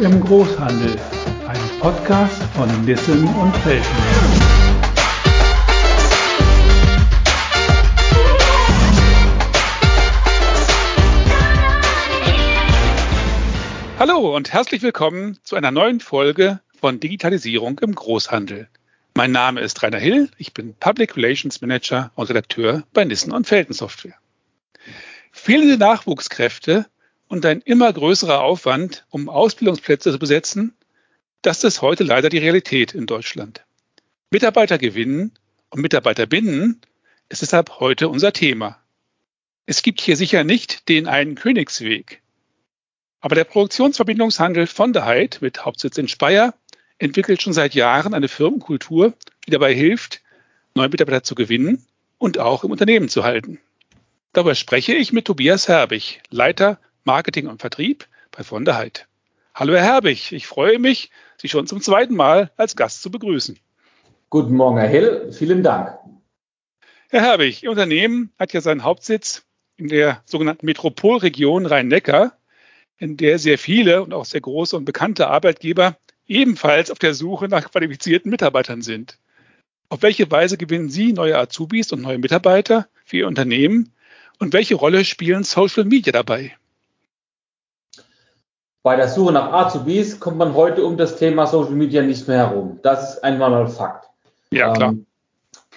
im Großhandel, ein Podcast von Nissen und Felten. Hallo und herzlich willkommen zu einer neuen Folge von Digitalisierung im Großhandel. Mein Name ist Rainer Hill, ich bin Public Relations Manager und Redakteur bei Nissen und Felten Software. Fehlende Nachwuchskräfte und ein immer größerer Aufwand, um Ausbildungsplätze zu besetzen, das ist heute leider die Realität in Deutschland. Mitarbeiter gewinnen und Mitarbeiter binden ist deshalb heute unser Thema. Es gibt hier sicher nicht den einen Königsweg. Aber der Produktionsverbindungshandel von der Heid mit Hauptsitz in Speyer entwickelt schon seit Jahren eine Firmenkultur, die dabei hilft, neue Mitarbeiter zu gewinnen und auch im Unternehmen zu halten. Darüber spreche ich mit Tobias Herbig, Leiter Marketing und Vertrieb bei von der Heid. Hallo Herr Herbig, ich freue mich, Sie schon zum zweiten Mal als Gast zu begrüßen. Guten Morgen, Herr Hill, vielen Dank. Herr Herbig, Ihr Unternehmen hat ja seinen Hauptsitz in der sogenannten Metropolregion Rhein-Neckar, in der sehr viele und auch sehr große und bekannte Arbeitgeber ebenfalls auf der Suche nach qualifizierten Mitarbeitern sind. Auf welche Weise gewinnen Sie neue Azubis und neue Mitarbeiter für Ihr Unternehmen und welche Rolle spielen Social Media dabei? Bei der Suche nach Azubis kommt man heute um das Thema Social Media nicht mehr herum. Das ist einmal mal Fakt. Ja, klar. Ähm,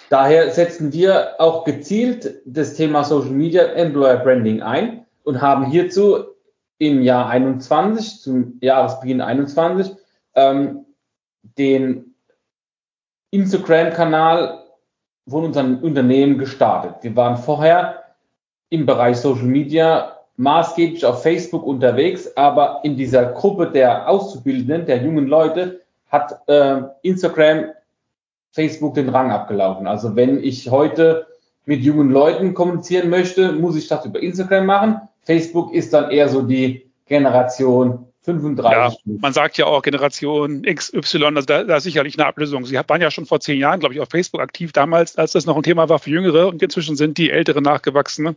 daher setzen wir auch gezielt das Thema Social Media Employer Branding ein und haben hierzu im Jahr 21, zum Jahresbeginn 21, ähm, den Instagram-Kanal von unserem Unternehmen gestartet. Wir waren vorher im Bereich Social Media maßgeblich auf Facebook unterwegs, aber in dieser Gruppe der Auszubildenden, der jungen Leute, hat äh, Instagram, Facebook den Rang abgelaufen. Also wenn ich heute mit jungen Leuten kommunizieren möchte, muss ich das über Instagram machen. Facebook ist dann eher so die Generation 35. Ja, man sagt ja auch Generation XY, also da, da ist sicherlich eine Ablösung. Sie waren ja schon vor zehn Jahren, glaube ich, auf Facebook aktiv damals, als das noch ein Thema war für Jüngere und inzwischen sind die Ältere nachgewachsen.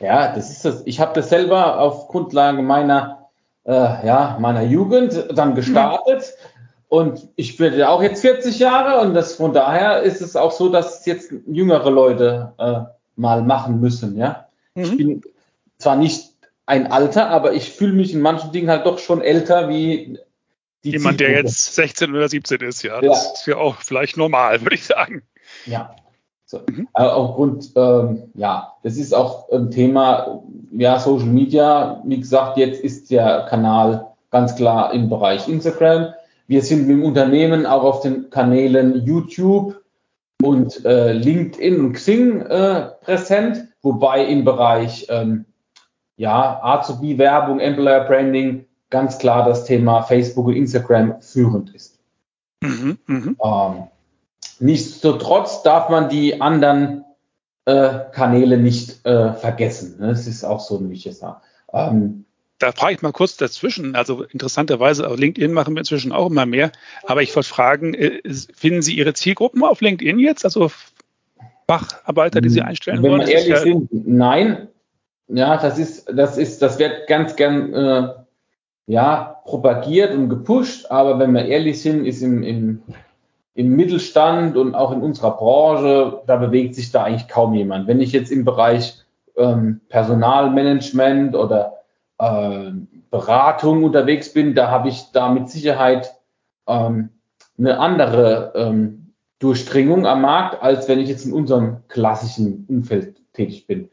Ja, das ist das. Ich habe das selber auf Grundlage meiner, äh, ja, meiner Jugend dann gestartet. Und ich bin ja auch jetzt 40 Jahre und das von daher ist es auch so, dass jetzt jüngere Leute äh, mal machen müssen. Ja, mhm. ich bin zwar nicht ein Alter, aber ich fühle mich in manchen Dingen halt doch schon älter wie die jemand, der jetzt 16 oder 17 ist. Ja, das ja. ist ja auch vielleicht normal, würde ich sagen. Ja, so. Mhm. Aufgrund, ähm, ja, das ist auch ein Thema, ja, Social Media. Wie gesagt, jetzt ist der Kanal ganz klar im Bereich Instagram. Wir sind im Unternehmen auch auf den Kanälen YouTube und äh, LinkedIn und Xing äh, präsent, wobei im Bereich ähm, ja, Azubi-Werbung, Employer Branding ganz klar das Thema Facebook und Instagram führend ist. Mhm, mh. ähm, Nichtsdestotrotz darf man die anderen äh, Kanäle nicht äh, vergessen. Ne? Das ist auch so ein wichtiges ähm, da frage ich mal kurz dazwischen. Also interessanterweise, auf LinkedIn machen wir inzwischen auch immer mehr. Aber ich wollte fragen, äh, finden Sie Ihre Zielgruppen auf LinkedIn jetzt? Also Facharbeiter, die Sie einstellen Wenn wollen? Wenn wir ehrlich ja sind, nein. Ja, das ist, das ist, das wird ganz gern äh, ja, propagiert und gepusht. Aber wenn wir ehrlich sind, ist im, im im Mittelstand und auch in unserer Branche, da bewegt sich da eigentlich kaum jemand. Wenn ich jetzt im Bereich ähm, Personalmanagement oder äh, Beratung unterwegs bin, da habe ich da mit Sicherheit ähm, eine andere ähm, Durchdringung am Markt, als wenn ich jetzt in unserem klassischen Umfeld tätig bin.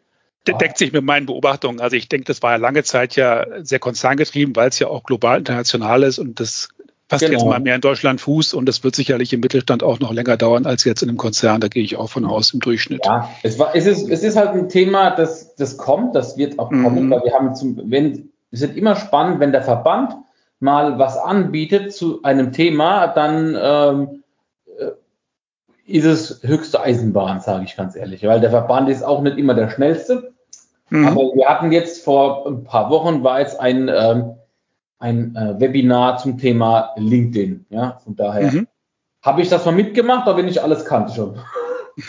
Deckt sich mit meinen Beobachtungen. Also ich denke, das war ja lange Zeit ja sehr konzerngetrieben, weil es ja auch global international ist und das fasst genau. jetzt mal mehr in Deutschland Fuß und das wird sicherlich im Mittelstand auch noch länger dauern als jetzt in einem Konzern. Da gehe ich auch von aus im Durchschnitt. Ja, es, war, es, ist, es ist halt ein Thema, das, das kommt, das wird auch mhm. kommen, weil wir haben zum, wenn, es wird immer spannend, wenn der Verband mal was anbietet zu einem Thema, dann ähm, äh, ist es höchste Eisenbahn, sage ich ganz ehrlich, weil der Verband ist auch nicht immer der schnellste. Mhm. Aber wir hatten jetzt vor ein paar Wochen war jetzt ein ähm, ein äh, Webinar zum Thema LinkedIn. Ja, von daher mhm. habe ich das mal mitgemacht, aber nicht alles kannte schon.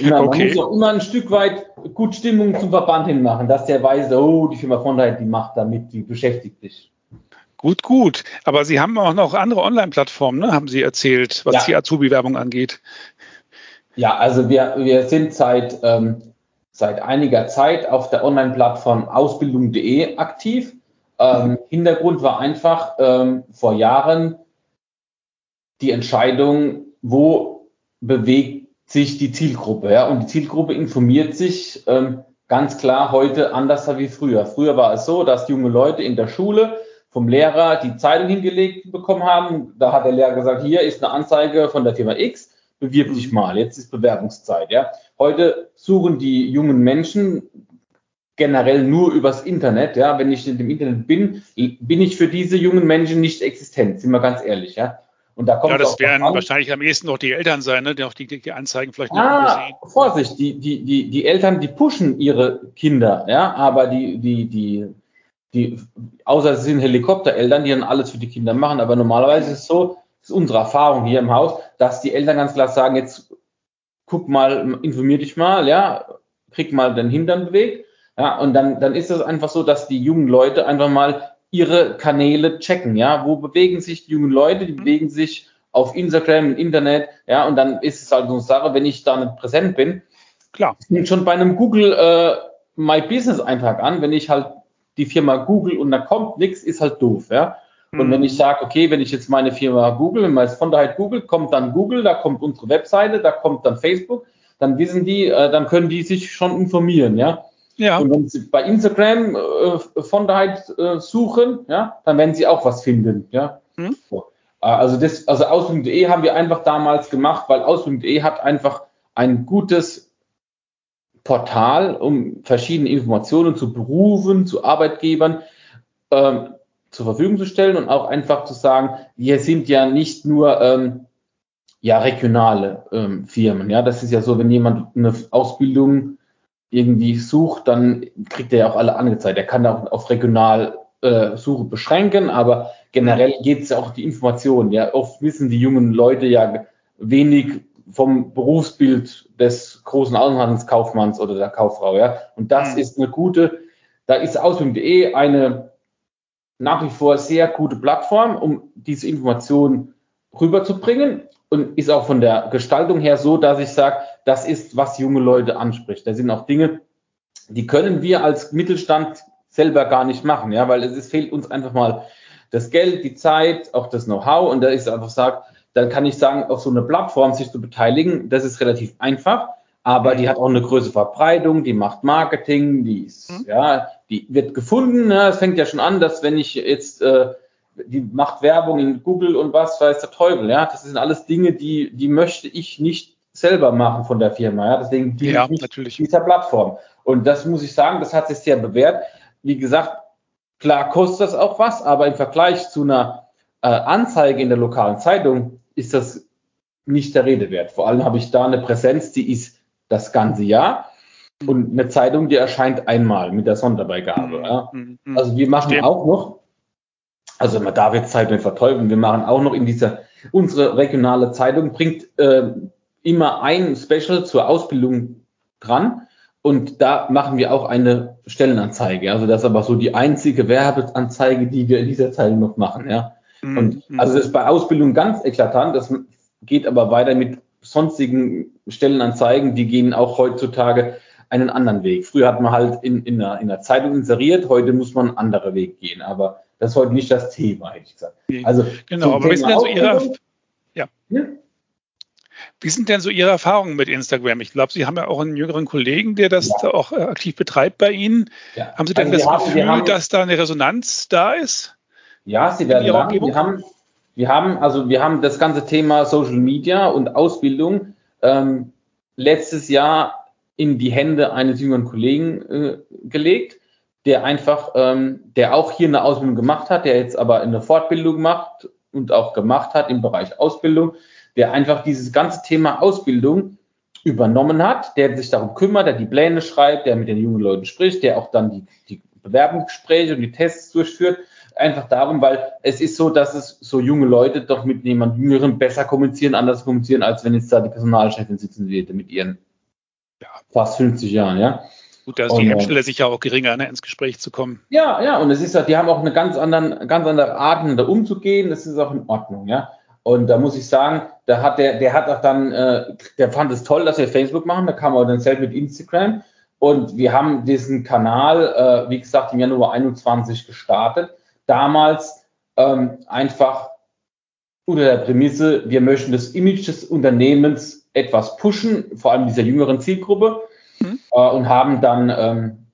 immer, okay. Man muss auch immer ein Stück weit gut Stimmung zum Verband hin machen, dass der weiß, oh, die Firma von daher, die macht damit, die beschäftigt sich. Gut, gut. Aber Sie haben auch noch andere Online-Plattformen, ne? haben Sie erzählt, was ja. die Azubi-Werbung angeht. Ja, also wir, wir sind seit, ähm, seit einiger Zeit auf der Online-Plattform ausbildung.de aktiv. Ähm, Hintergrund war einfach ähm, vor Jahren die Entscheidung, wo bewegt sich die Zielgruppe. Ja? Und die Zielgruppe informiert sich ähm, ganz klar heute anders wie früher. Früher war es so, dass junge Leute in der Schule vom Lehrer die Zeitung hingelegt bekommen haben. Da hat der Lehrer gesagt, hier ist eine Anzeige von der Firma X, bewirb dich mhm. mal, jetzt ist Bewerbungszeit. Ja. Heute suchen die jungen Menschen generell nur übers Internet. Ja. Wenn ich in dem Internet bin, bin ich für diese jungen Menschen nicht existent, sind wir ganz ehrlich. Ja. Und da kommt ja, das werden wahrscheinlich am ehesten noch die Eltern sein, ne, die auch die, die Anzeigen vielleicht ah, sehen. Vorsicht, die, die, die, die Eltern, die pushen ihre Kinder, ja, aber die, die, die die, außer es sind Helikoptereltern, die dann alles für die Kinder machen, aber normalerweise ist es so, das ist unsere Erfahrung hier im Haus, dass die Eltern ganz klar sagen, jetzt guck mal, informier dich mal, ja, krieg mal den Hintern bewegt, ja, und dann, dann ist es einfach so, dass die jungen Leute einfach mal ihre Kanäle checken, ja, wo bewegen sich die jungen Leute, die bewegen sich auf Instagram, im Internet, ja, und dann ist es halt so eine Sache, wenn ich da nicht präsent bin, klar, schon bei einem Google äh, My Business Eintrag an, wenn ich halt die Firma Google und da kommt nichts, ist halt doof, ja. Und wenn ich mhm. sage, okay, wenn ich jetzt meine Firma Google, wenn man es von daher Google, kommt dann Google, da kommt unsere Webseite, da kommt dann Facebook, dann wissen die, äh, dann können die sich schon informieren, ja. Ja. Und wenn sie bei Instagram äh, von daher äh, suchen, ja, dann werden sie auch was finden, ja. Mhm. So. Also das, also Ausbildung.de haben wir einfach damals gemacht, weil Ausbildung.de hat einfach ein gutes Portal, um verschiedene Informationen zu Berufen, zu Arbeitgebern ähm, zur Verfügung zu stellen und auch einfach zu sagen, wir sind ja nicht nur ähm, ja regionale ähm, Firmen. Ja, das ist ja so, wenn jemand eine Ausbildung irgendwie sucht, dann kriegt er ja auch alle angezeigt. Er kann auch auf regional äh, Suche beschränken, aber generell geht es ja auch die Informationen. Ja, oft wissen die jungen Leute ja wenig vom Berufsbild des großen Außenhandelskaufmanns oder der Kauffrau. Ja? Und das mhm. ist eine gute, da ist Ausbildung.de eine nach wie vor sehr gute Plattform, um diese Informationen rüberzubringen und ist auch von der Gestaltung her so, dass ich sage, das ist, was junge Leute anspricht. Da sind auch Dinge, die können wir als Mittelstand selber gar nicht machen, ja, weil es, es fehlt uns einfach mal das Geld, die Zeit, auch das Know-how und da ist einfach sagt, dann kann ich sagen, auf so eine Plattform sich zu beteiligen, das ist relativ einfach, aber die hat auch eine größere Verbreitung, die macht Marketing, die ist, mhm. ja, die wird gefunden. Ne? Es fängt ja schon an, dass wenn ich jetzt äh, die macht Werbung in Google und was weiß der Teufel, ja, das sind alles Dinge, die die möchte ich nicht selber machen von der Firma, ja, deswegen die ja, natürlich. dieser Plattform. Und das muss ich sagen, das hat sich sehr bewährt. Wie gesagt, klar kostet das auch was, aber im Vergleich zu einer äh, Anzeige in der lokalen Zeitung ist das nicht der Rede wert. Vor allem habe ich da eine Präsenz, die ist das ganze Jahr und eine Zeitung, die erscheint einmal mit der Sonderbeigabe. Mhm. Ja. Mhm. Also wir machen Stimmt. auch noch, also man darf jetzt Zeitung nicht verteufeln, wir machen auch noch in dieser, unsere regionale Zeitung bringt äh, immer ein Special zur Ausbildung dran und da machen wir auch eine Stellenanzeige. Also das ist aber so die einzige Werbeanzeige, die wir in dieser Zeitung noch machen, ja. Mhm. Und also das ist bei Ausbildung ganz eklatant. Das geht aber weiter mit sonstigen Stellenanzeigen, die gehen auch heutzutage einen anderen Weg. Früher hat man halt in, in, einer, in einer Zeitung inseriert, heute muss man einen anderen Weg gehen. Aber das ist heute nicht das Thema, hätte ich gesagt. Also, genau, aber wie sind denn so Ihre, ja. ja. Wie sind denn so Ihre Erfahrungen mit Instagram? Ich glaube, Sie haben ja auch einen jüngeren Kollegen, der das ja. auch äh, aktiv betreibt bei Ihnen. Ja. Haben Sie denn also das Gefühl, haben, dass da eine Resonanz da ist? Ja, sie werden lang. Wir haben, wir haben, also wir haben das ganze Thema Social Media und Ausbildung ähm, letztes Jahr in die Hände eines jüngeren Kollegen äh, gelegt, der einfach, ähm, der auch hier eine Ausbildung gemacht hat, der jetzt aber eine Fortbildung macht und auch gemacht hat im Bereich Ausbildung, der einfach dieses ganze Thema Ausbildung übernommen hat, der sich darum kümmert, der die Pläne schreibt, der mit den jungen Leuten spricht, der auch dann die, die Bewerbungsgespräche und die Tests durchführt einfach darum, weil es ist so, dass es so junge Leute doch mit jemand Jüngeren besser kommunizieren, anders kommunizieren, als wenn jetzt da die Personalchefin sitzen würde mit ihren ja, fast 50 Jahren, ja. Gut, da ist die Hemmschwelle sicher auch geringer, ne, ins Gespräch zu kommen. Ja, ja, und es ist ja, die haben auch eine ganz anderen, ganz andere Art, da umzugehen. Das ist auch in Ordnung, ja. Und da muss ich sagen, da hat der, der hat auch dann, äh, der fand es toll, dass wir Facebook machen. Da kam er dann selbst mit Instagram. Und wir haben diesen Kanal, äh, wie gesagt, im Januar 21 gestartet. Damals ähm, einfach unter der Prämisse, wir möchten das Image des Unternehmens etwas pushen, vor allem dieser jüngeren Zielgruppe. Äh, und haben dann ähm,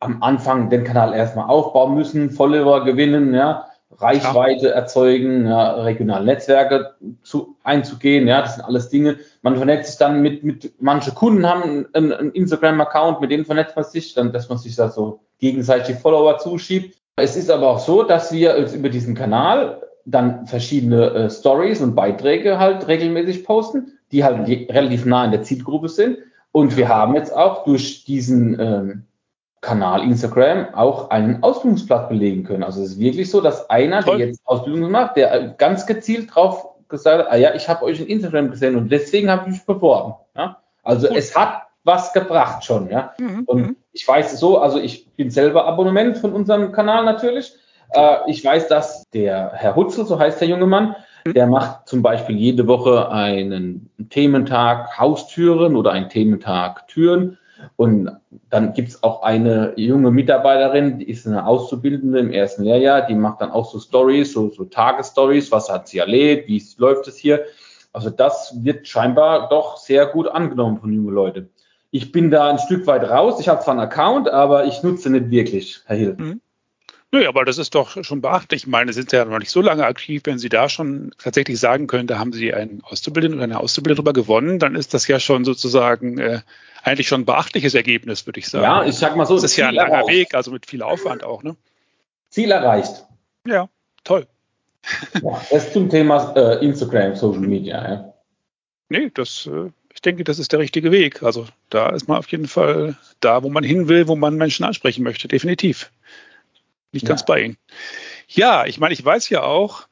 am Anfang den Kanal erstmal aufbauen müssen, Follower gewinnen, ja, Reichweite ja. erzeugen, ja, regionale Netzwerke zu, einzugehen, ja, das sind alles Dinge. Man vernetzt sich dann mit, mit manche Kunden haben einen, einen Instagram-Account, mit denen vernetzt man sich, dann, dass man sich da so gegenseitig Follower zuschiebt. Es ist aber auch so, dass wir über diesen Kanal dann verschiedene äh, Stories und Beiträge halt regelmäßig posten, die halt relativ nah in der Zielgruppe sind. Und wir haben jetzt auch durch diesen ähm, Kanal Instagram auch einen Ausbildungsplatz belegen können. Also es ist wirklich so, dass einer, Toll. der jetzt Ausbildung macht, der äh, ganz gezielt drauf gesagt hat, ah ja, ich habe euch in Instagram gesehen und deswegen habe ich mich beworben. Ja? Also cool. es hat was gebracht schon, ja. Mhm. Und mhm. ich weiß so, also ich bin selber Abonnement von unserem Kanal natürlich. Äh, ich weiß, dass der Herr Hutzel, so heißt der junge Mann. Der macht zum Beispiel jede Woche einen Thementag Haustüren oder einen Thementag Türen. Und dann gibt's auch eine junge Mitarbeiterin, die ist eine Auszubildende im ersten Lehrjahr, die macht dann auch so Stories, so, so Tagesstories, was hat sie erlebt, wie läuft es hier. Also das wird scheinbar doch sehr gut angenommen von jungen Leuten. Ich bin da ein Stück weit raus. Ich habe zwar einen Account, aber ich nutze nicht wirklich, Herr Hill. Mhm. Nö, aber das ist doch schon beachtlich. Ich meine, Sie sind ja noch nicht so lange aktiv. Wenn Sie da schon tatsächlich sagen können, da haben Sie einen Auszubildenden oder eine Auszubildende drüber gewonnen, dann ist das ja schon sozusagen äh, eigentlich schon ein beachtliches Ergebnis, würde ich sagen. Ja, ich sag mal so. Das ist Ziel ja ein langer erreicht. Weg, also mit viel Aufwand auch, ne? Ziel erreicht. Ja, toll. Ja, das zum Thema äh, Instagram, Social Media, ja. Nee, das, äh, ich denke, das ist der richtige Weg. Also da ist man auf jeden Fall da, wo man hin will, wo man Menschen ansprechen möchte, definitiv nicht ja. ganz bei Ihnen. Ja, ich meine, ich weiß ja auch,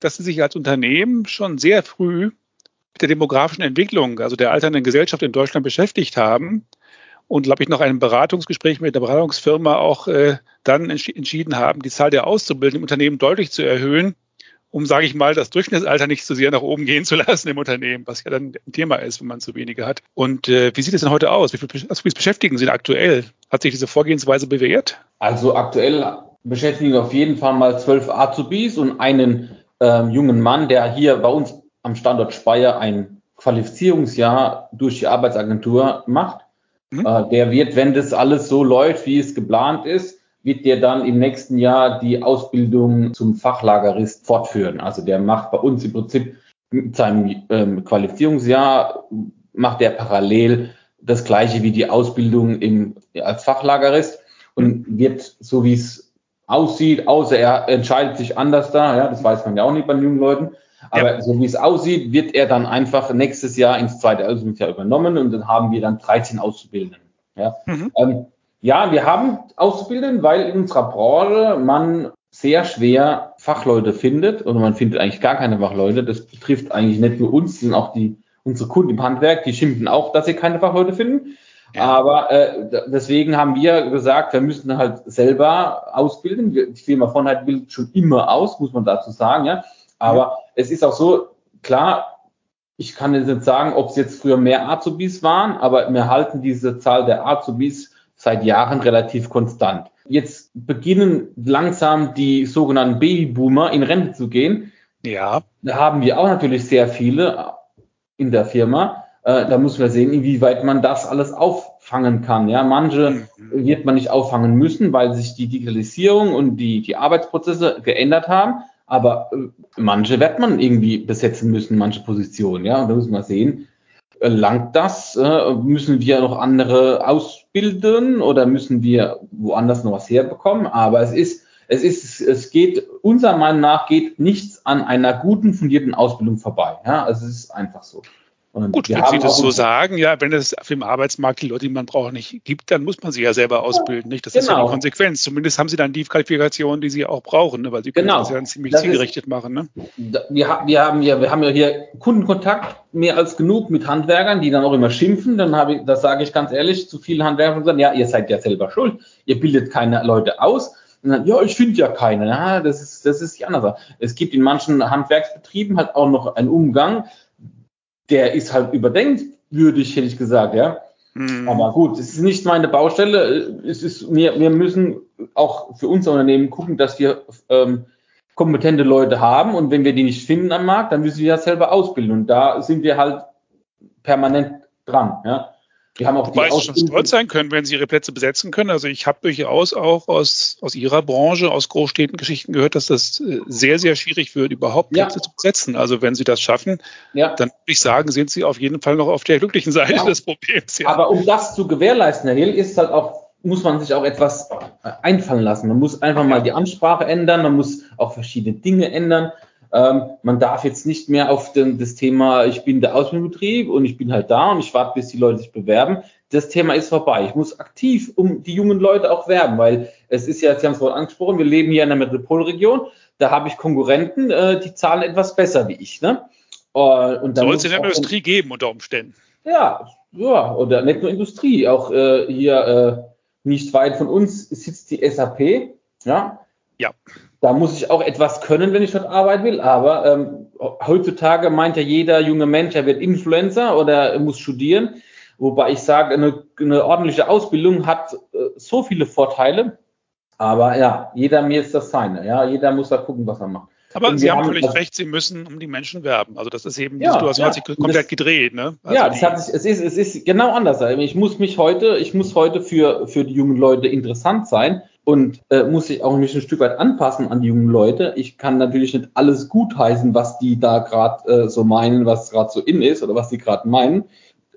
dass Sie sich als Unternehmen schon sehr früh mit der demografischen Entwicklung, also der alternden Gesellschaft in Deutschland beschäftigt haben und, glaube ich, nach einem Beratungsgespräch mit der Beratungsfirma auch äh, dann entschieden haben, die Zahl der Auszubildenden im Unternehmen deutlich zu erhöhen, um, sage ich mal, das Durchschnittsalter nicht zu sehr nach oben gehen zu lassen im Unternehmen, was ja dann ein Thema ist, wenn man zu wenige hat. Und äh, wie sieht es denn heute aus? Wie viele Azubis beschäftigen Sie denn aktuell? Hat sich diese Vorgehensweise bewährt? Also aktuell beschäftigen wir auf jeden Fall mal zwölf Azubis und einen ähm, jungen Mann, der hier bei uns am Standort Speyer ein Qualifizierungsjahr durch die Arbeitsagentur macht. Mhm. Äh, der wird, wenn das alles so läuft, wie es geplant ist, wird der dann im nächsten Jahr die Ausbildung zum Fachlagerist fortführen. Also der macht bei uns im Prinzip mit seinem ähm, Qualifizierungsjahr macht er parallel das gleiche wie die Ausbildung im, als Fachlagerist und wird, so wie es aussieht, außer er entscheidet sich anders da, ja, das weiß man ja auch nicht bei jungen Leuten. Aber ja. so wie es aussieht, wird er dann einfach nächstes Jahr ins zweite Ausbildungsjahr übernommen und dann haben wir dann 13 Auszubildenden. Ja, mhm. ähm, ja wir haben Auszubildenden, weil in unserer Branche man sehr schwer Fachleute findet oder man findet eigentlich gar keine Fachleute. Das betrifft eigentlich nicht nur uns, sondern auch die, unsere Kunden im Handwerk, die schimpfen auch, dass sie keine Fachleute finden. Aber äh, deswegen haben wir gesagt, wir müssen halt selber ausbilden. Die Firma Vonheit bildet schon immer aus, muss man dazu sagen. Ja. Aber ja. es ist auch so, klar, ich kann jetzt nicht sagen, ob es jetzt früher mehr Azubis waren, aber wir halten diese Zahl der Azubis seit Jahren relativ konstant. Jetzt beginnen langsam die sogenannten Babyboomer in Rente zu gehen. Ja. Da haben wir auch natürlich sehr viele in der Firma. Äh, da muss man sehen, inwieweit man das alles auffangen kann. Ja, manche mhm. wird man nicht auffangen müssen, weil sich die Digitalisierung und die, die Arbeitsprozesse geändert haben. Aber äh, manche wird man irgendwie besetzen müssen, manche Positionen. Ja, und da muss man sehen, äh, langt das? Müssen wir noch andere ausbilden oder müssen wir woanders noch was herbekommen? Aber es ist, es ist, es geht, unserer Meinung nach geht nichts an einer guten, fundierten Ausbildung vorbei. Ja, also es ist einfach so. Und Gut, wenn Sie das so sagen, ja, wenn es auf dem Arbeitsmarkt die Leute, die man braucht, nicht gibt, dann muss man sie ja selber ausbilden, nicht? Das genau. ist ja die genau. Konsequenz. Zumindest haben Sie dann die Qualifikation, die Sie auch brauchen, ne? weil Sie können genau. das ja ziemlich das zielgerichtet ist, machen. Ne? Wir, wir, haben ja, wir haben ja hier Kundenkontakt mehr als genug mit Handwerkern, die dann auch immer schimpfen. Dann habe ich, das sage ich ganz ehrlich, zu vielen Handwerkern sagen, ja, ihr seid ja selber schuld. Ihr bildet keine Leute aus. Dann, ja, ich finde ja keine. Ja, das ist, das ist die andere Sache. Es gibt in manchen Handwerksbetrieben halt auch noch einen Umgang, der ist halt überdenkwürdig, hätte ich gesagt, ja. Mhm. Aber gut, es ist nicht meine Baustelle. Es ist, wir, wir müssen auch für unser Unternehmen gucken, dass wir ähm, kompetente Leute haben und wenn wir die nicht finden am Markt, dann müssen wir das selber ausbilden und da sind wir halt permanent dran. Ja. Wir haben auch Wobei Sie schon stolz sein können, wenn Sie Ihre Plätze besetzen können. Also ich habe durchaus auch aus, aus Ihrer Branche, aus Großstädten Geschichten gehört, dass das äh, sehr, sehr schwierig wird, überhaupt Plätze ja. zu besetzen. Also wenn Sie das schaffen, ja. dann würde ich sagen, sind Sie auf jeden Fall noch auf der glücklichen Seite ja. des Problems. Aber um das zu gewährleisten, Herr Hill, ist halt auch, muss man sich auch etwas äh, einfallen lassen. Man muss einfach mal die Ansprache ändern, man muss auch verschiedene Dinge ändern. Ähm, man darf jetzt nicht mehr auf den, das Thema, ich bin der Ausbildungsbetrieb und ich bin halt da und ich warte, bis die Leute sich bewerben. Das Thema ist vorbei. Ich muss aktiv um die jungen Leute auch werben, weil es ist ja, Sie haben es vorhin angesprochen, wir leben hier in der Metropolregion. Da habe ich Konkurrenten, äh, die zahlen etwas besser wie ich. Ne? Äh, und Soll es in der Industrie geben unter Umständen? Ja, ja, oder nicht nur Industrie, auch äh, hier äh, nicht weit von uns sitzt die SAP. Ja. Ja da muss ich auch etwas können, wenn ich dort arbeiten will. Aber ähm, heutzutage meint ja jeder junge Mensch, er wird Influencer oder er muss studieren. Wobei ich sage, eine, eine ordentliche Ausbildung hat äh, so viele Vorteile. Aber ja, jeder mir ist das seine. Ja, jeder muss da gucken, was er macht. Aber Sie haben völlig recht, Sie müssen um die Menschen werben. Also das ist eben, ja, die Situation ja, hat sich komplett das, gedreht. Ne? Also ja, das hat sich, es, ist, es ist genau anders. Ich muss mich heute, ich muss heute für, für die jungen Leute interessant sein und äh, muss sich auch mich ein Stück weit anpassen an die jungen Leute. Ich kann natürlich nicht alles gutheißen, was die da gerade äh, so meinen, was gerade so in ist oder was die gerade meinen.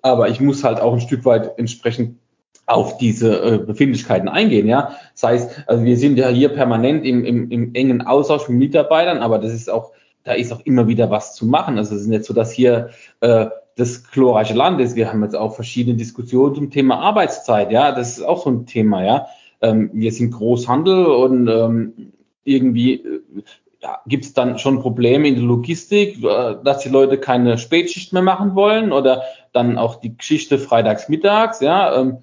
Aber ich muss halt auch ein Stück weit entsprechend auf diese äh, Befindlichkeiten eingehen, ja. Das heißt, also wir sind ja hier permanent im, im, im engen Austausch mit Mitarbeitern, aber das ist auch, da ist auch immer wieder was zu machen. Also es ist nicht so, dass hier äh, das glorreiche Land ist. Wir haben jetzt auch verschiedene Diskussionen zum Thema Arbeitszeit, ja. Das ist auch so ein Thema, ja ähm, wir sind Großhandel und ähm, irgendwie äh, ja, gibt es dann schon Probleme in der Logistik, äh, dass die Leute keine Spätschicht mehr machen wollen oder dann auch die Geschichte freitags mittags, ja. Ähm,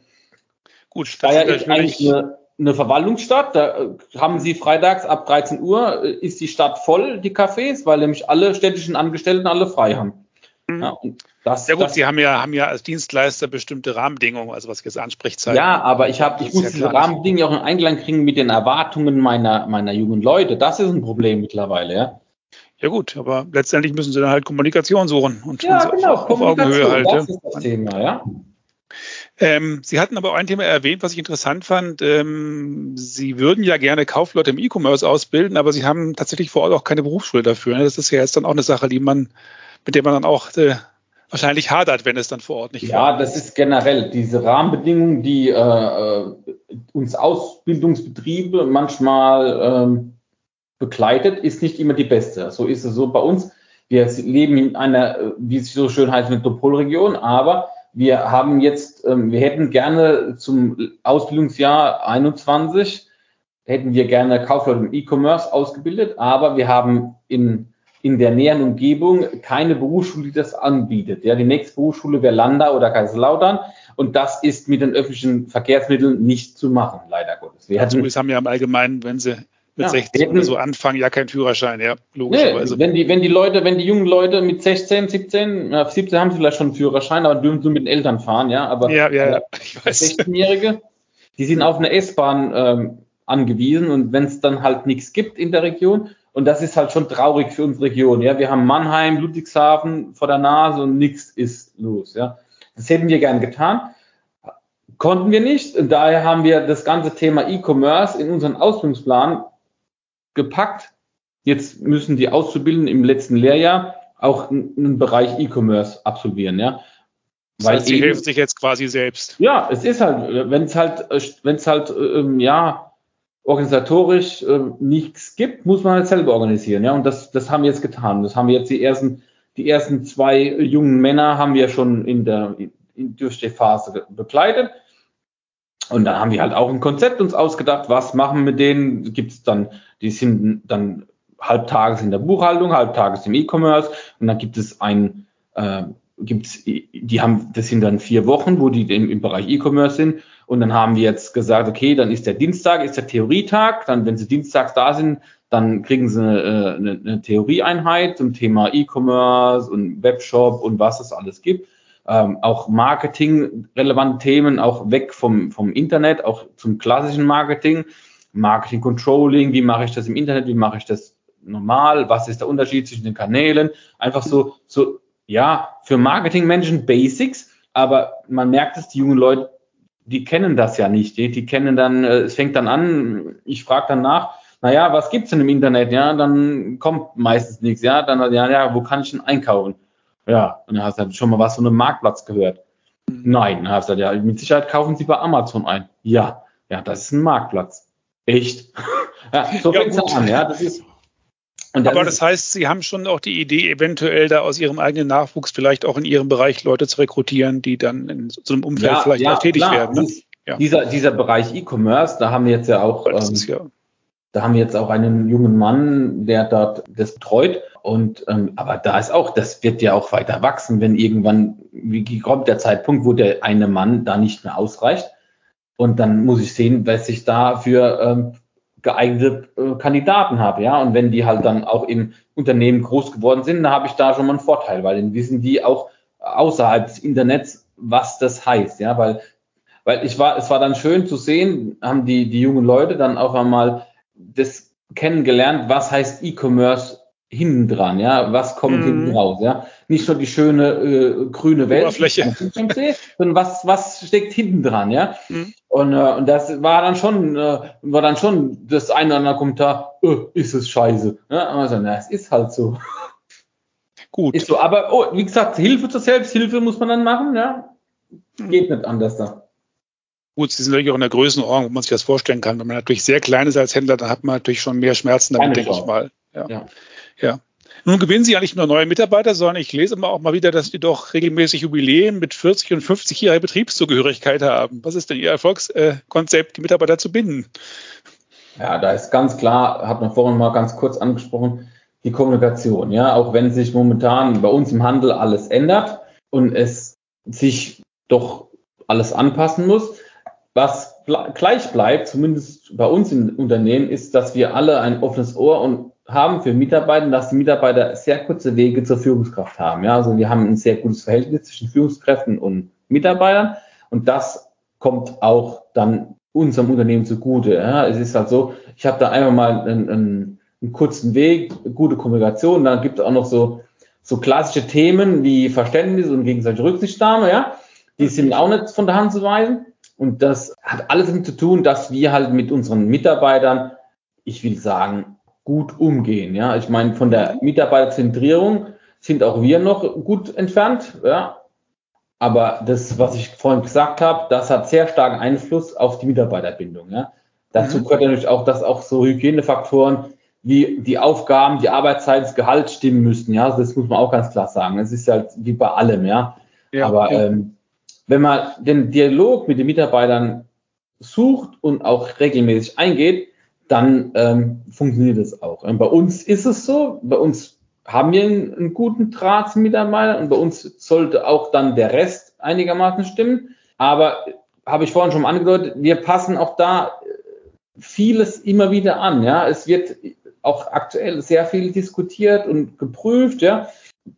Gut, Steyr ist eigentlich eine, eine Verwaltungsstadt. Da äh, haben sie freitags ab 13 Uhr äh, ist die Stadt voll, die Cafés, weil nämlich alle städtischen Angestellten alle frei haben. Mhm. Ja, das, ja gut, das, Sie haben ja, haben ja als Dienstleister bestimmte Rahmenbedingungen, also was jetzt Ansprechzeit. Ja, aber ich habe, ich muss ja diese Rahmenbedingungen auch in Einklang kriegen mit den Erwartungen meiner, meiner jungen Leute. Das ist ein Problem mittlerweile, ja. Ja gut, aber letztendlich müssen Sie dann halt Kommunikation suchen und ja, genau, auf, auf Augenhöhe halt. Das ist das Thema, ja. Ähm, Sie hatten aber auch ein Thema erwähnt, was ich interessant fand. Ähm, Sie würden ja gerne Kaufleute im E-Commerce ausbilden, aber Sie haben tatsächlich vor Ort auch keine Berufsschule dafür. Ne? Das ist ja jetzt dann auch eine Sache, die man mit dem man dann auch äh, wahrscheinlich hadert, wenn es dann vor Ort nicht Ja, das ist generell diese Rahmenbedingungen, die äh, äh, uns Ausbildungsbetriebe manchmal ähm, begleitet, ist nicht immer die beste. So ist es so bei uns. Wir leben in einer, äh, wie es so schön heißt, Metropolregion, aber wir haben jetzt, ähm, wir hätten gerne zum Ausbildungsjahr 21 hätten wir gerne Kaufleute im E-Commerce ausgebildet, aber wir haben in in der näheren Umgebung keine Berufsschule, die das anbietet. Ja, die nächste Berufsschule wäre Landa oder Kaiserslautern. Und das ist mit den öffentlichen Verkehrsmitteln nicht zu machen, leider Gottes. Wir hatten, also, haben ja im Allgemeinen, wenn sie mit ja, 16 hätten, oder so anfangen, ja keinen Führerschein, ja, logischerweise. Nee, wenn die, wenn die Leute, wenn die jungen Leute mit 16, 17, ja, 17 haben sie vielleicht schon einen Führerschein, aber dürfen sie mit den Eltern fahren, ja. Aber ja, ja, ja. ich weiß. 16-Jährige, die sind auf eine S-Bahn ähm, angewiesen und wenn es dann halt nichts gibt in der Region, und das ist halt schon traurig für unsere Region. Ja, wir haben Mannheim, Ludwigshafen vor der Nase und nichts ist los. Ja, das hätten wir gern getan. Konnten wir nicht. Und daher haben wir das ganze Thema E-Commerce in unseren Ausbildungsplan gepackt. Jetzt müssen die Auszubildenden im letzten Lehrjahr auch einen Bereich E-Commerce absolvieren. Ja, weil das heißt, sie hilft sich jetzt quasi selbst. Ja, es ist halt, wenn es halt, wenn es halt, ähm, ja, organisatorisch äh, nichts gibt, muss man halt selber organisieren. Ja, und das, das haben wir jetzt getan. Das haben wir jetzt die ersten Die ersten zwei jungen Männer haben wir schon in der, in, durch die Phase begleitet. Und dann haben wir halt auch ein Konzept uns ausgedacht, was machen wir mit denen? Gibt es dann, die sind dann halbtages in der Buchhaltung, halbtages im E-Commerce und dann gibt es ein, äh, gibt's, die haben, das sind dann vier Wochen, wo die im, im Bereich E-Commerce sind. Und dann haben wir jetzt gesagt, okay, dann ist der Dienstag, ist der Theorietag, dann, wenn sie dienstags da sind, dann kriegen sie eine, eine, eine Theorieeinheit zum Thema E-Commerce und Webshop und was es alles gibt. Ähm, auch Marketing-relevante Themen, auch weg vom, vom Internet, auch zum klassischen Marketing, Marketing Controlling, wie mache ich das im Internet, wie mache ich das normal, was ist der Unterschied zwischen den Kanälen, einfach so, so, ja, für Marketing-Menschen Basics, aber man merkt es, die jungen Leute, die kennen das ja nicht, die, die kennen dann, äh, es fängt dann an, ich frage dann nach, naja, was gibt's denn im Internet, ja, dann kommt meistens nichts, ja, dann, ja, ja, wo kann ich denn einkaufen? Ja, und dann hast du halt schon mal was von einem Marktplatz gehört. Mhm. Nein, dann hast du ja, mit Sicherheit kaufen sie bei Amazon ein. Ja, ja, das ist ein Marktplatz. Echt? ja, so fängt es an, ja, das ist. Aber das heißt, Sie haben schon auch die Idee, eventuell da aus Ihrem eigenen Nachwuchs vielleicht auch in Ihrem Bereich Leute zu rekrutieren, die dann in so einem Umfeld ja, vielleicht ja, auch tätig klar. werden. Ne? Ja. Dieser, dieser Bereich E-Commerce, da haben wir jetzt ja auch, ähm, da haben wir jetzt auch einen jungen Mann, der dort das betreut. Und ähm, aber da ist auch, das wird ja auch weiter wachsen, wenn irgendwann, wie kommt der Zeitpunkt, wo der eine Mann da nicht mehr ausreicht. Und dann muss ich sehen, was ich da für ähm, geeignete äh, Kandidaten habe, ja. Und wenn die halt dann auch im Unternehmen groß geworden sind, dann habe ich da schon mal einen Vorteil, weil dann wissen die auch außerhalb des Internets, was das heißt, ja, weil, weil ich war, es war dann schön zu sehen, haben die, die jungen Leute dann auch einmal das kennengelernt, was heißt E-Commerce hinten dran, ja, was kommt mm. hinten raus, ja. Nicht nur die schöne äh, grüne Welt, Oberfläche. sondern was, was steckt hinten dran, ja. Mm. Und, äh, und das war dann schon, äh, war dann schon das eine oder andere Kommentar, äh, ist es scheiße. Ja, also, na, es ist halt so. Gut. Ist so, aber oh, wie gesagt, Hilfe zur Selbsthilfe muss man dann machen, ja. Geht nicht anders da. Gut, sie sind natürlich auch in der Größenordnung, wo man sich das vorstellen kann. Wenn man natürlich sehr klein ist als Händler, dann hat man natürlich schon mehr Schmerzen damit, denke ich mal. Ja. ja. Ja. Nun gewinnen Sie ja nicht nur neue Mitarbeiter, sondern ich lese immer auch mal wieder, dass Sie doch regelmäßig Jubiläen mit 40 und 50-jähriger Betriebszugehörigkeit haben. Was ist denn Ihr Erfolgskonzept, die Mitarbeiter zu binden? Ja, da ist ganz klar, hat man vorhin mal ganz kurz angesprochen, die Kommunikation. Ja, auch wenn sich momentan bei uns im Handel alles ändert und es sich doch alles anpassen muss, was gleich bleibt, zumindest bei uns im Unternehmen, ist, dass wir alle ein offenes Ohr und haben für Mitarbeiter, dass die Mitarbeiter sehr kurze Wege zur Führungskraft haben. Ja, also wir haben ein sehr gutes Verhältnis zwischen Führungskräften und Mitarbeitern und das kommt auch dann unserem Unternehmen zugute. Ja, es ist halt so, ich habe da einfach mal einen, einen, einen kurzen Weg, gute Kommunikation, dann gibt es auch noch so so klassische Themen wie Verständnis und gegenseitige Rücksichtnahme, ja, die sind auch nicht von der Hand zu weisen. Und das hat alles damit zu tun, dass wir halt mit unseren Mitarbeitern, ich will sagen, gut umgehen. Ja, ich meine, von der Mitarbeiterzentrierung sind auch wir noch gut entfernt. Ja, aber das, was ich vorhin gesagt habe, das hat sehr starken Einfluss auf die Mitarbeiterbindung. Ja. Dazu mhm. gehört natürlich auch, dass auch so Hygienefaktoren wie die Aufgaben, die Arbeitszeit, das Gehalt stimmen müssten. Ja, das muss man auch ganz klar sagen. Es ist halt wie bei allem. Ja, ja aber ja. Ähm, wenn man den Dialog mit den Mitarbeitern sucht und auch regelmäßig eingeht, dann ähm, funktioniert es auch. Und bei uns ist es so, bei uns haben wir einen, einen guten Draht zum Mitarbeiter und bei uns sollte auch dann der Rest einigermaßen stimmen. Aber habe ich vorhin schon angedeutet, wir passen auch da vieles immer wieder an. Ja, es wird auch aktuell sehr viel diskutiert und geprüft. Ja,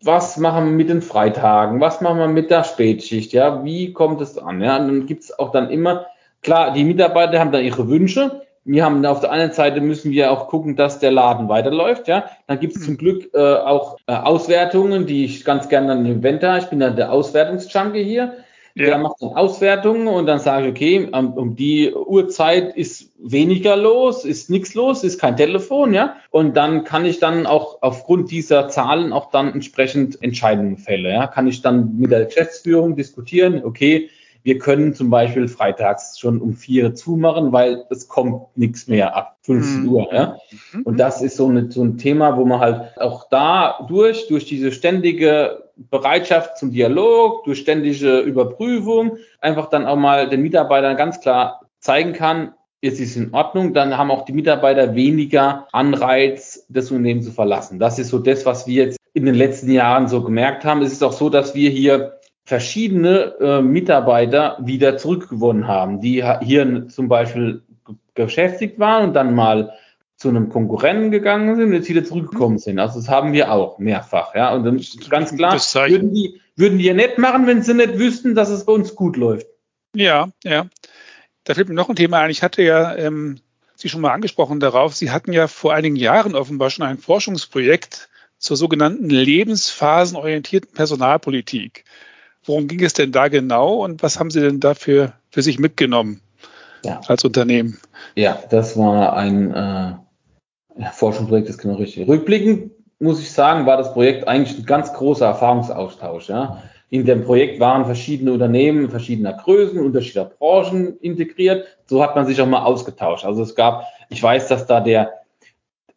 was machen wir mit den Freitagen? Was machen wir mit der Spätschicht? Ja, wie kommt es an? Ja, und dann gibt es auch dann immer klar, die Mitarbeiter haben dann ihre Wünsche wir haben auf der einen Seite müssen wir auch gucken, dass der Laden weiterläuft. Ja, dann gibt es zum Glück äh, auch äh, Auswertungen, die ich ganz gerne an den Event Ich bin dann der Auswertungsjunkie hier. Ja. Der macht dann Auswertungen und dann sage ich, okay, um, um die Uhrzeit ist weniger los, ist nichts los, ist kein Telefon, ja. Und dann kann ich dann auch aufgrund dieser Zahlen auch dann entsprechend Entscheidungen fällen. Ja, kann ich dann mit der Geschäftsführung diskutieren, okay, wir können zum Beispiel freitags schon um vier zumachen, weil es kommt nichts mehr ab 15 mhm. Uhr. Ja? Mhm. Und das ist so, eine, so ein Thema, wo man halt auch da durch, durch diese ständige Bereitschaft zum Dialog, durch ständige Überprüfung, einfach dann auch mal den Mitarbeitern ganz klar zeigen kann, es ist in Ordnung, dann haben auch die Mitarbeiter weniger Anreiz, das Unternehmen zu verlassen. Das ist so das, was wir jetzt in den letzten Jahren so gemerkt haben. Es ist auch so, dass wir hier verschiedene äh, Mitarbeiter wieder zurückgewonnen haben, die hier zum Beispiel beschäftigt waren und dann mal zu einem Konkurrenten gegangen sind und jetzt wieder zurückgekommen sind. Also das haben wir auch mehrfach. Ja, und dann ganz klar, würden die, würden die ja nicht machen, wenn sie nicht wüssten, dass es bei uns gut läuft. Ja, ja. Da fällt mir noch ein Thema ein. Ich hatte ja ähm, Sie schon mal angesprochen darauf. Sie hatten ja vor einigen Jahren offenbar schon ein Forschungsprojekt zur sogenannten lebensphasenorientierten Personalpolitik. Worum ging es denn da genau und was haben Sie denn dafür für sich mitgenommen ja. als Unternehmen? Ja, das war ein äh, Forschungsprojekt, das genau richtig. Rückblickend muss ich sagen, war das Projekt eigentlich ein ganz großer Erfahrungsaustausch. Ja. In dem Projekt waren verschiedene Unternehmen verschiedener Größen, unterschiedlicher Branchen integriert. So hat man sich auch mal ausgetauscht. Also es gab, ich weiß, dass da der,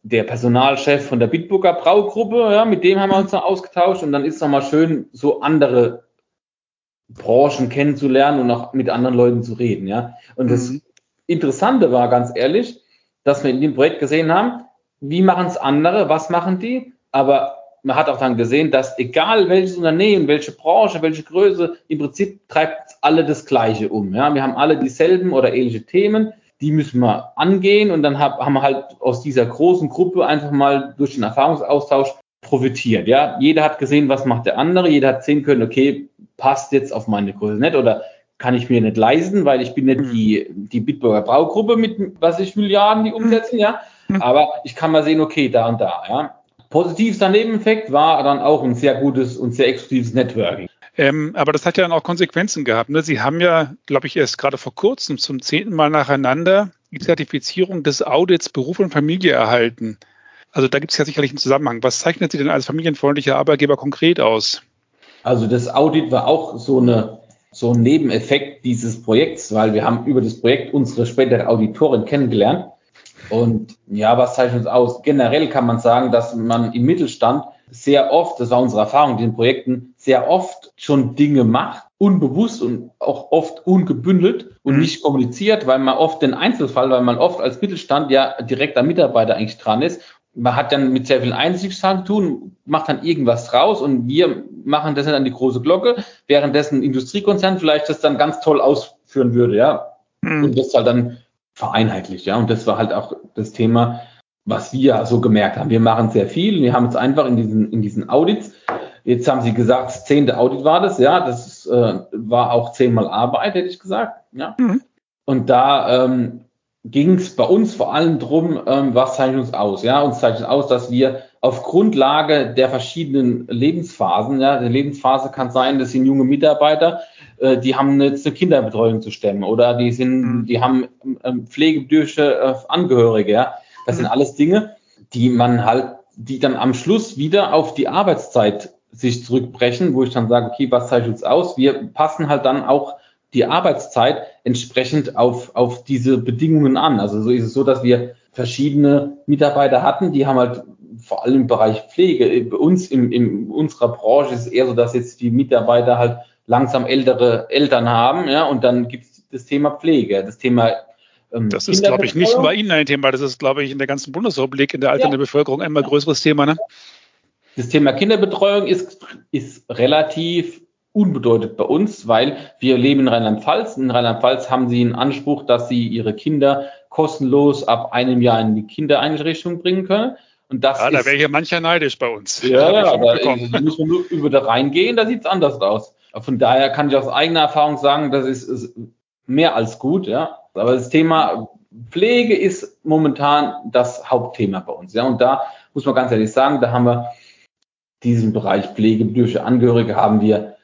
der Personalchef von der Bitburger Braugruppe, ja, mit dem haben wir uns noch ausgetauscht und dann ist es noch mal schön, so andere Branchen kennenzulernen und auch mit anderen Leuten zu reden, ja. Und das mhm. Interessante war ganz ehrlich, dass wir in dem Projekt gesehen haben, wie machen es andere, was machen die, aber man hat auch dann gesehen, dass egal welches Unternehmen, welche Branche, welche Größe, im Prinzip treibt alle das Gleiche um. Ja, wir haben alle dieselben oder ähnliche Themen, die müssen wir angehen und dann haben wir halt aus dieser großen Gruppe einfach mal durch den Erfahrungsaustausch profitiert. Ja, jeder hat gesehen, was macht der andere, jeder hat sehen können, okay, passt jetzt auf meine Größe nicht oder kann ich mir nicht leisten, weil ich bin nicht mhm. die, die Bitburger Braugruppe mit, was ich Milliarden, die umsetzen, ja. Mhm. Aber ich kann mal sehen, okay, da und da, ja. Positivster Nebeneffekt war dann auch ein sehr gutes und sehr exklusives Networking. Ähm, aber das hat ja dann auch Konsequenzen gehabt. Ne? Sie haben ja, glaube ich, erst gerade vor kurzem zum zehnten Mal nacheinander die Zertifizierung des Audits Beruf und Familie erhalten. Also da gibt es ja sicherlich einen Zusammenhang. Was zeichnet Sie denn als familienfreundlicher Arbeitgeber konkret aus? Also das Audit war auch so eine so ein Nebeneffekt dieses Projekts, weil wir haben über das Projekt unsere spätere Auditorin kennengelernt. Und ja, was zeichnet uns aus? Generell kann man sagen, dass man im Mittelstand sehr oft, das war unsere Erfahrung in den Projekten, sehr oft schon Dinge macht, unbewusst und auch oft ungebündelt und mhm. nicht kommuniziert, weil man oft den Einzelfall, weil man oft als Mittelstand ja direkt am Mitarbeiter eigentlich dran ist man hat dann mit sehr vielen Einsichtszahlen zu tun, macht dann irgendwas draus und wir machen das dann an die große Glocke, währenddessen ein Industriekonzern vielleicht das dann ganz toll ausführen würde, ja. Mhm. Und das halt dann vereinheitlicht, ja. Und das war halt auch das Thema, was wir so gemerkt haben. Wir machen sehr viel. Wir haben jetzt einfach in diesen, in diesen Audits, jetzt haben Sie gesagt, das zehnte Audit war das, ja. Das äh, war auch zehnmal Arbeit, hätte ich gesagt, ja. Mhm. Und da ähm, ging es bei uns vor allem drum, ähm, was zeichnet uns aus? Ja, uns zeichnet aus, dass wir auf Grundlage der verschiedenen Lebensphasen, ja, die Lebensphase kann sein, das sind junge Mitarbeiter, äh, die haben jetzt eine Kinderbetreuung zu stemmen oder die sind, mhm. die haben ähm, pflegebedürftige äh, Angehörige, ja. Das mhm. sind alles Dinge, die man halt, die dann am Schluss wieder auf die Arbeitszeit sich zurückbrechen, wo ich dann sage, okay, was zeichnet uns aus? Wir passen halt dann auch die Arbeitszeit entsprechend auf, auf diese Bedingungen an. Also so ist es so, dass wir verschiedene Mitarbeiter hatten, die haben halt vor allem im Bereich Pflege, bei uns in, in unserer Branche ist es eher so, dass jetzt die Mitarbeiter halt langsam ältere Eltern haben, ja, und dann gibt es das Thema Pflege, das Thema ähm, das ist, glaube ich, nicht nur bei Ihnen ein Thema, das ist, glaube ich, in der ganzen Bundesrepublik, in der alternden ja. Bevölkerung ein immer größeres Thema. Ne? Das Thema Kinderbetreuung ist, ist relativ unbedeutet bei uns, weil wir leben in Rheinland-Pfalz. In Rheinland-Pfalz haben sie einen Anspruch, dass sie ihre Kinder kostenlos ab einem Jahr in die Kindereinrichtung bringen können. Und das ja, da wäre hier mancher neidisch bei uns. Ja, ja, da muss man nur über da reingehen, da sieht es anders aus. Von daher kann ich aus eigener Erfahrung sagen, das ist, ist mehr als gut, ja. Aber das Thema Pflege ist momentan das Hauptthema bei uns, ja. Und da muss man ganz ehrlich sagen, da haben wir diesen Bereich pflegebedürftige Angehörige haben wir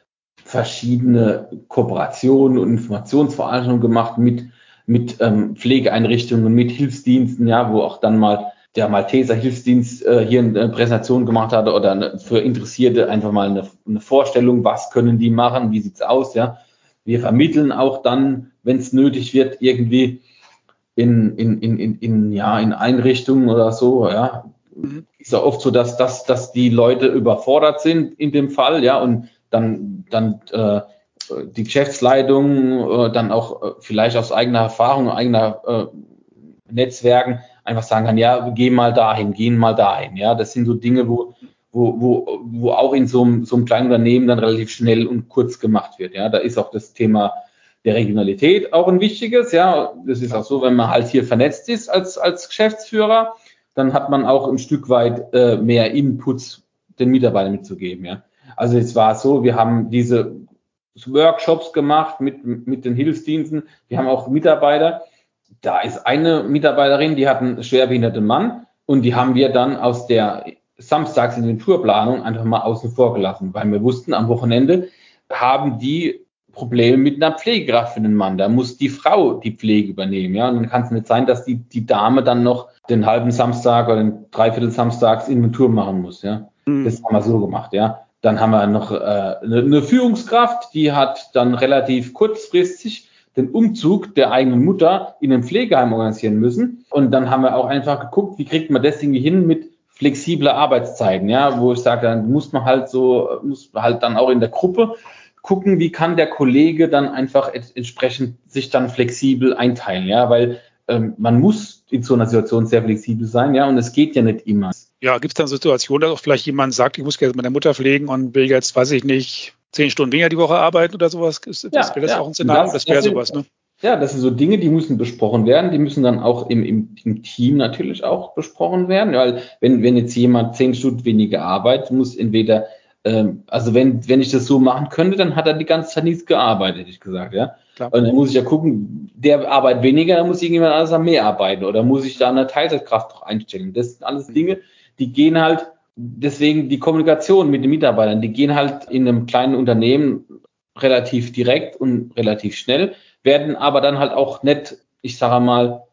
verschiedene Kooperationen und Informationsveranstaltungen gemacht mit, mit ähm, Pflegeeinrichtungen, mit Hilfsdiensten, ja, wo auch dann mal der Malteser Hilfsdienst äh, hier eine Präsentation gemacht hatte oder eine, für Interessierte einfach mal eine, eine, Vorstellung, was können die machen, wie sieht's aus, ja. Wir vermitteln auch dann, wenn es nötig wird, irgendwie in, in, in, in, in, ja, in Einrichtungen oder so, ja. Mhm. Ist ja oft so, dass, dass, dass die Leute überfordert sind in dem Fall, ja, und dann, dann äh, die Geschäftsleitung äh, dann auch äh, vielleicht aus eigener Erfahrung, eigener äh, Netzwerken einfach sagen kann, ja, geh mal dahin, gehen mal dahin. Ja, das sind so Dinge, wo, wo, wo, wo auch in so einem, so einem kleinen Unternehmen dann relativ schnell und kurz gemacht wird. Ja, da ist auch das Thema der Regionalität auch ein wichtiges. Ja, das ist auch so, wenn man halt hier vernetzt ist als, als Geschäftsführer, dann hat man auch ein Stück weit äh, mehr Inputs den Mitarbeitern mitzugeben. Ja, also es war so, wir haben diese Workshops gemacht mit, mit den Hilfsdiensten. Wir haben auch Mitarbeiter. Da ist eine Mitarbeiterin, die hat einen schwerbehinderten Mann und die haben wir dann aus der Samstagsinventurplanung einfach mal außen vor gelassen, weil wir wussten, am Wochenende haben die Probleme mit einer Pflegekraft für den Mann. Da muss die Frau die Pflege übernehmen. Ja, und dann kann es nicht sein, dass die, die Dame dann noch den halben Samstag oder den Dreiviertel Samstags Inventur machen muss. Ja, mhm. das haben wir so gemacht. Ja, dann haben wir noch äh, eine Führungskraft, die hat dann relativ kurzfristig den Umzug der eigenen Mutter in ein Pflegeheim organisieren müssen. Und dann haben wir auch einfach geguckt, wie kriegt man das irgendwie hin mit flexibler Arbeitszeiten, ja, wo ich sage, dann muss man halt so, muss halt dann auch in der Gruppe gucken, wie kann der Kollege dann einfach entsprechend sich dann flexibel einteilen, ja, weil ähm, man muss in so einer Situation sehr flexibel sein, ja, und es geht ja nicht immer ja, gibt es dann Situationen, dass auch vielleicht jemand sagt, ich muss jetzt meine Mutter pflegen und will jetzt, weiß ich nicht, zehn Stunden weniger die Woche arbeiten oder sowas? Ist, das, ja, wäre das ja. auch ein Szenario? Das, das wäre sowas, ne? Ja, das sind so Dinge, die müssen besprochen werden. Die müssen dann auch im, im, im Team natürlich auch besprochen werden, weil wenn, wenn jetzt jemand zehn Stunden weniger arbeitet, muss entweder, ähm, also wenn, wenn ich das so machen könnte, dann hat er die ganze Zeit nichts gearbeitet, hätte ich gesagt, ja. Klar. Und dann muss ich ja gucken, der arbeitet weniger, dann muss irgendjemand anders mehr arbeiten oder muss ich da eine Teilzeitkraft einstellen. Das sind alles mhm. Dinge, die gehen halt, deswegen die Kommunikation mit den Mitarbeitern, die gehen halt in einem kleinen Unternehmen relativ direkt und relativ schnell, werden aber dann halt auch nicht, ich sage mal,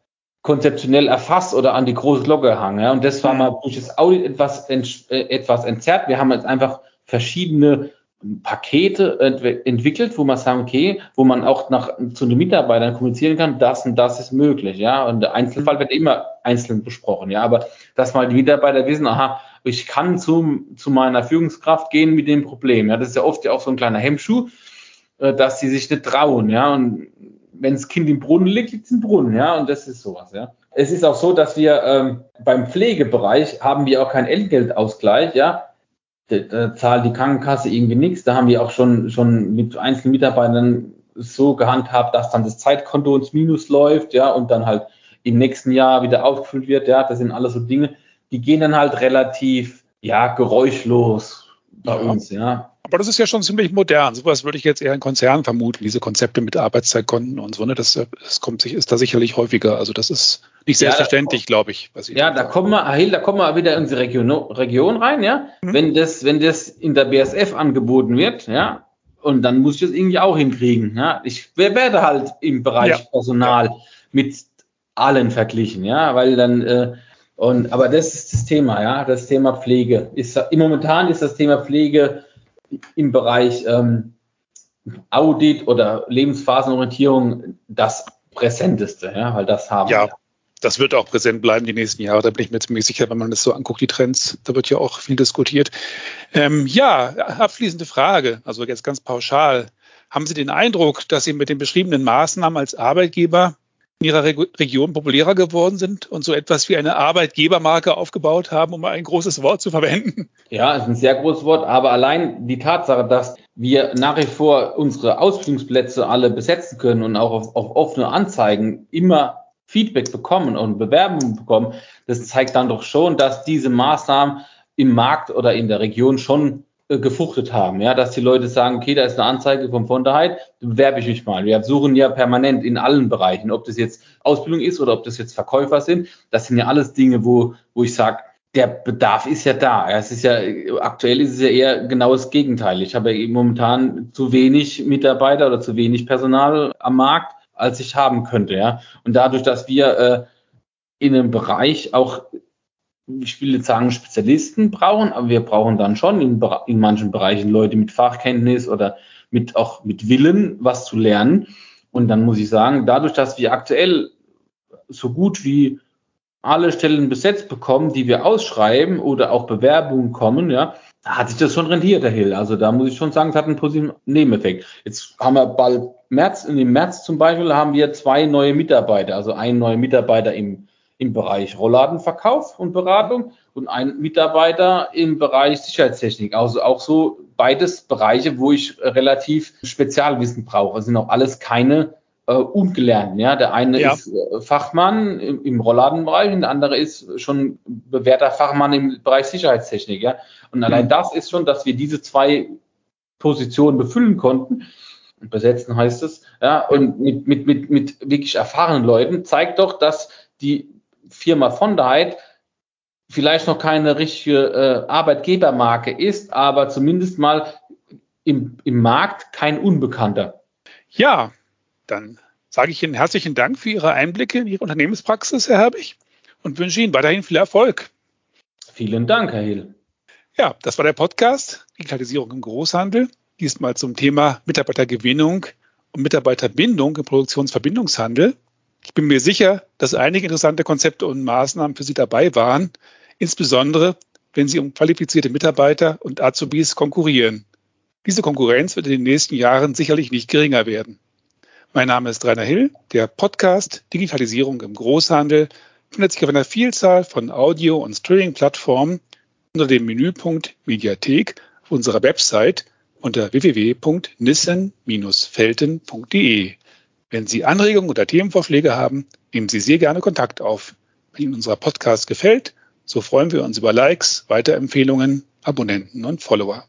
konzeptionell erfasst oder an die große Glocke gehangen. Ja? Und das war mal durch das Audit etwas, äh, etwas entzerrt. Wir haben jetzt einfach verschiedene Pakete ent entwickelt, wo man sagen, okay, wo man auch nach, zu den Mitarbeitern kommunizieren kann, das und das ist möglich, ja. Und der Einzelfall wird immer einzeln besprochen, ja. Aber dass mal die Mitarbeiter wissen, aha, ich kann zu, zu meiner Führungskraft gehen mit dem Problem, ja. Das ist ja oft ja auch so ein kleiner Hemmschuh, äh, dass sie sich nicht trauen, ja. Und wenn das Kind im Brunnen liegt, liegt es im Brunnen, ja. Und das ist sowas, ja. Es ist auch so, dass wir ähm, beim Pflegebereich haben wir auch keinen Entgeltausgleich, ja da zahlt die Krankenkasse irgendwie nichts. Da haben wir auch schon, schon mit einzelnen Mitarbeitern so gehandhabt, dass dann das Zeitkonto ins Minus läuft, ja, und dann halt im nächsten Jahr wieder aufgefüllt wird, ja. Das sind alles so Dinge, die gehen dann halt relativ, ja, geräuschlos bei ja. uns, ja. Aber das ist ja schon ziemlich modern. Sowas würde ich jetzt eher in Konzernen vermuten, diese Konzepte mit Arbeitszeitkonten und so. Ne? Das, das kommt sich, ist da sicherlich häufiger. Also das ist nicht selbstverständlich, ja, glaube ich. ich. Ja, da kommen wir, Ahil, da kommen wir wieder in unsere Region, Region rein, ja. Mhm. Wenn das, wenn das in der BSF angeboten wird, ja, und dann muss ich das irgendwie auch hinkriegen, ja. Ich werde halt im Bereich ja. Personal ja. mit allen verglichen, ja, weil dann, äh, und, aber das ist das Thema, ja, das Thema Pflege. Ist, momentan ist das Thema Pflege im Bereich ähm, Audit oder Lebensphasenorientierung das präsenteste, ja, weil das haben ja. wir. Das wird auch präsent bleiben die nächsten Jahre. Da bin ich mir ziemlich sicher, wenn man das so anguckt, die Trends. Da wird ja auch viel diskutiert. Ähm, ja, abschließende Frage. Also jetzt ganz pauschal. Haben Sie den Eindruck, dass Sie mit den beschriebenen Maßnahmen als Arbeitgeber in ihrer Region populärer geworden sind und so etwas wie eine Arbeitgebermarke aufgebaut haben, um ein großes Wort zu verwenden? Ja, ist ein sehr großes Wort, aber allein die Tatsache, dass wir nach wie vor unsere Ausbildungsplätze alle besetzen können und auch auf, auf offene Anzeigen immer Feedback bekommen und Bewerbungen bekommen, das zeigt dann doch schon, dass diese Maßnahmen im Markt oder in der Region schon äh, gefruchtet haben, ja, dass die Leute sagen, okay, da ist eine Anzeige von Vonderheit, bewerbe ich mich mal. Wir suchen ja permanent in allen Bereichen, ob das jetzt Ausbildung ist oder ob das jetzt Verkäufer sind. Das sind ja alles Dinge, wo, wo ich sage, der Bedarf ist ja da. Es ist ja, aktuell ist es ja eher genau das Gegenteil. Ich habe ja momentan zu wenig Mitarbeiter oder zu wenig Personal am Markt, als ich haben könnte, ja. Und dadurch, dass wir äh, in einem Bereich auch ich will jetzt sagen, Spezialisten brauchen, aber wir brauchen dann schon in, in manchen Bereichen Leute mit Fachkenntnis oder mit auch mit Willen, was zu lernen. Und dann muss ich sagen, dadurch, dass wir aktuell so gut wie alle Stellen besetzt bekommen, die wir ausschreiben oder auch Bewerbungen kommen, ja, hat sich das schon rentiert, Herr Hill. Also da muss ich schon sagen, es hat einen positiven Nebeneffekt. Jetzt haben wir bald März, in dem März zum Beispiel haben wir zwei neue Mitarbeiter, also ein neuer Mitarbeiter im, im Bereich Rollladenverkauf und Beratung und ein Mitarbeiter im Bereich Sicherheitstechnik. Also auch so beides Bereiche, wo ich relativ Spezialwissen brauche. Das sind auch alles keine äh, Ungelernten. Ja, der eine ja. ist äh, Fachmann im, im Rollladenbereich und der andere ist schon bewährter Fachmann im Bereich Sicherheitstechnik. Ja, und allein mhm. das ist schon, dass wir diese zwei Positionen befüllen konnten. Besetzen heißt es, ja, und mit, mit, mit, mit wirklich erfahrenen Leuten zeigt doch, dass die Firma von der Heid vielleicht noch keine richtige äh, Arbeitgebermarke ist, aber zumindest mal im, im Markt kein Unbekannter. Ja, dann sage ich Ihnen herzlichen Dank für Ihre Einblicke in Ihre Unternehmenspraxis, Herr Herbig, und wünsche Ihnen weiterhin viel Erfolg. Vielen Dank, Herr Hill. Ja, das war der Podcast Digitalisierung im Großhandel. Diesmal zum Thema Mitarbeitergewinnung und Mitarbeiterbindung im Produktionsverbindungshandel. Ich bin mir sicher, dass einige interessante Konzepte und Maßnahmen für Sie dabei waren, insbesondere wenn Sie um qualifizierte Mitarbeiter und Azubis konkurrieren. Diese Konkurrenz wird in den nächsten Jahren sicherlich nicht geringer werden. Mein Name ist Rainer Hill. Der Podcast Digitalisierung im Großhandel findet sich auf einer Vielzahl von Audio- und Streaming-Plattformen unter dem Menüpunkt Mediathek auf unserer Website unter www.nissen-felten.de. Wenn Sie Anregungen oder Themenvorschläge haben, nehmen Sie sehr gerne Kontakt auf. Wenn Ihnen unser Podcast gefällt, so freuen wir uns über Likes, Weiterempfehlungen, Abonnenten und Follower.